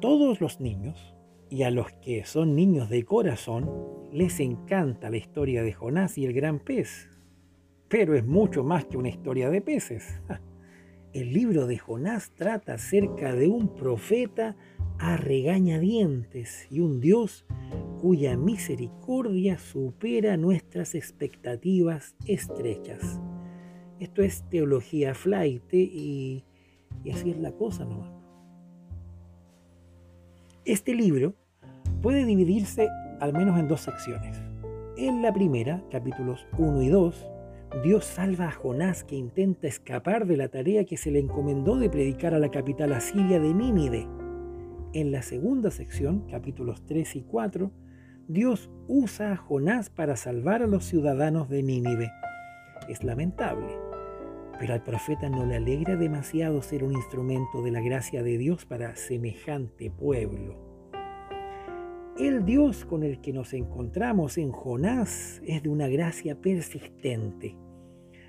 todos los niños, y a los que son niños de corazón, les encanta la historia de Jonás y el gran pez. Pero es mucho más que una historia de peces. El libro de Jonás trata acerca de un profeta a regañadientes y un Dios cuya misericordia supera nuestras expectativas estrechas. Esto es teología flight y, y así es la cosa nomás. Este libro puede dividirse al menos en dos secciones. En la primera, capítulos 1 y 2, Dios salva a Jonás que intenta escapar de la tarea que se le encomendó de predicar a la capital asiria de Nínive. En la segunda sección, capítulos 3 y 4, Dios usa a Jonás para salvar a los ciudadanos de Nínive. Es lamentable, pero al profeta no le alegra demasiado ser un instrumento de la gracia de Dios para semejante pueblo. El Dios con el que nos encontramos en Jonás es de una gracia persistente.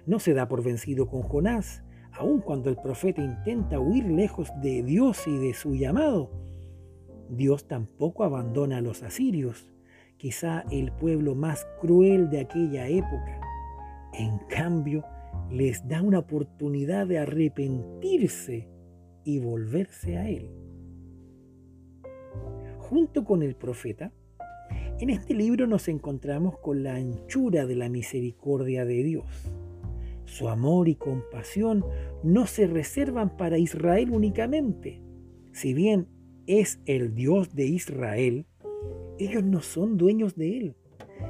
No se da por vencido con Jonás, aun cuando el profeta intenta huir lejos de Dios y de su llamado. Dios tampoco abandona a los asirios, quizá el pueblo más cruel de aquella época. En cambio, les da una oportunidad de arrepentirse y volverse a Él junto con el profeta, en este libro nos encontramos con la anchura de la misericordia de Dios. Su amor y compasión no se reservan para Israel únicamente. Si bien es el Dios de Israel, ellos no son dueños de él,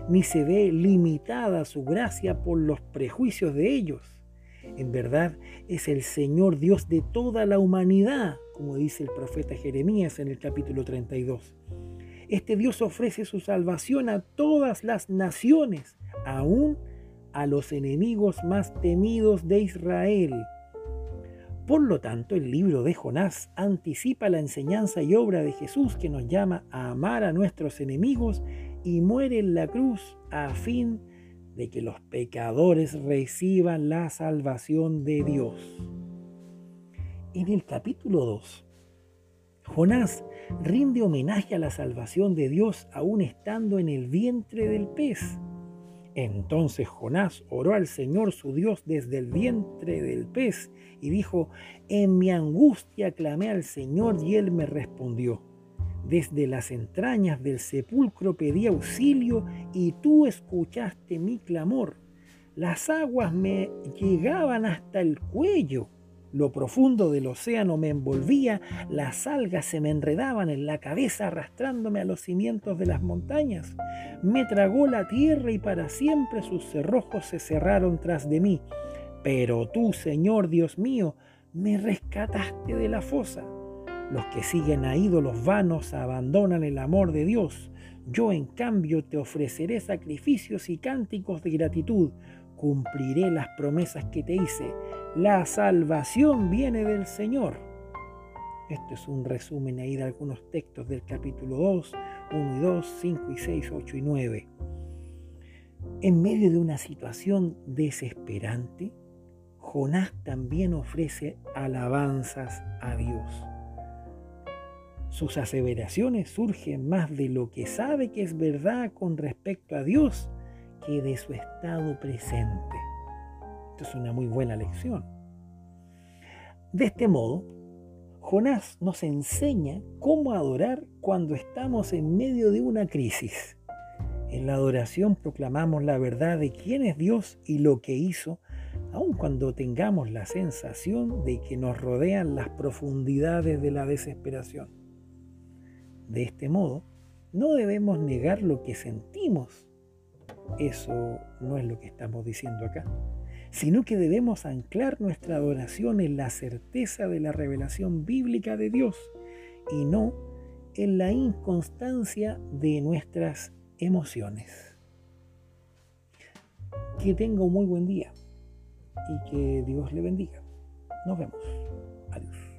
ni se ve limitada su gracia por los prejuicios de ellos. En verdad es el Señor Dios de toda la humanidad, como dice el profeta Jeremías en el capítulo 32. Este Dios ofrece su salvación a todas las naciones, aún a los enemigos más temidos de Israel. Por lo tanto, el libro de Jonás anticipa la enseñanza y obra de Jesús que nos llama a amar a nuestros enemigos y muere en la cruz a fin de que los pecadores reciban la salvación de Dios. En el capítulo 2, Jonás rinde homenaje a la salvación de Dios aún estando en el vientre del pez. Entonces Jonás oró al Señor su Dios desde el vientre del pez y dijo, en mi angustia clamé al Señor y él me respondió. Desde las entrañas del sepulcro pedí auxilio y tú escuchaste mi clamor. Las aguas me llegaban hasta el cuello lo profundo del océano me envolvía, las algas se me enredaban en la cabeza arrastrándome a los cimientos de las montañas. Me tragó la tierra y para siempre sus cerrojos se cerraron tras de mí. Pero tú, Señor Dios mío, me rescataste de la fosa. Los que siguen a ídolos vanos abandonan el amor de Dios. Yo en cambio te ofreceré sacrificios y cánticos de gratitud cumpliré las promesas que te hice. La salvación viene del Señor. Esto es un resumen ahí de algunos textos del capítulo 2, 1 y 2, 5 y 6, 8 y 9. En medio de una situación desesperante, Jonás también ofrece alabanzas a Dios. Sus aseveraciones surgen más de lo que sabe que es verdad con respecto a Dios que de su estado presente. Esto es una muy buena lección. De este modo, Jonás nos enseña cómo adorar cuando estamos en medio de una crisis. En la adoración proclamamos la verdad de quién es Dios y lo que hizo, aun cuando tengamos la sensación de que nos rodean las profundidades de la desesperación. De este modo, no debemos negar lo que sentimos eso no es lo que estamos diciendo acá, sino que debemos anclar nuestra adoración en la certeza de la revelación bíblica de Dios y no en la inconstancia de nuestras emociones. Que tenga un muy buen día y que Dios le bendiga. Nos vemos.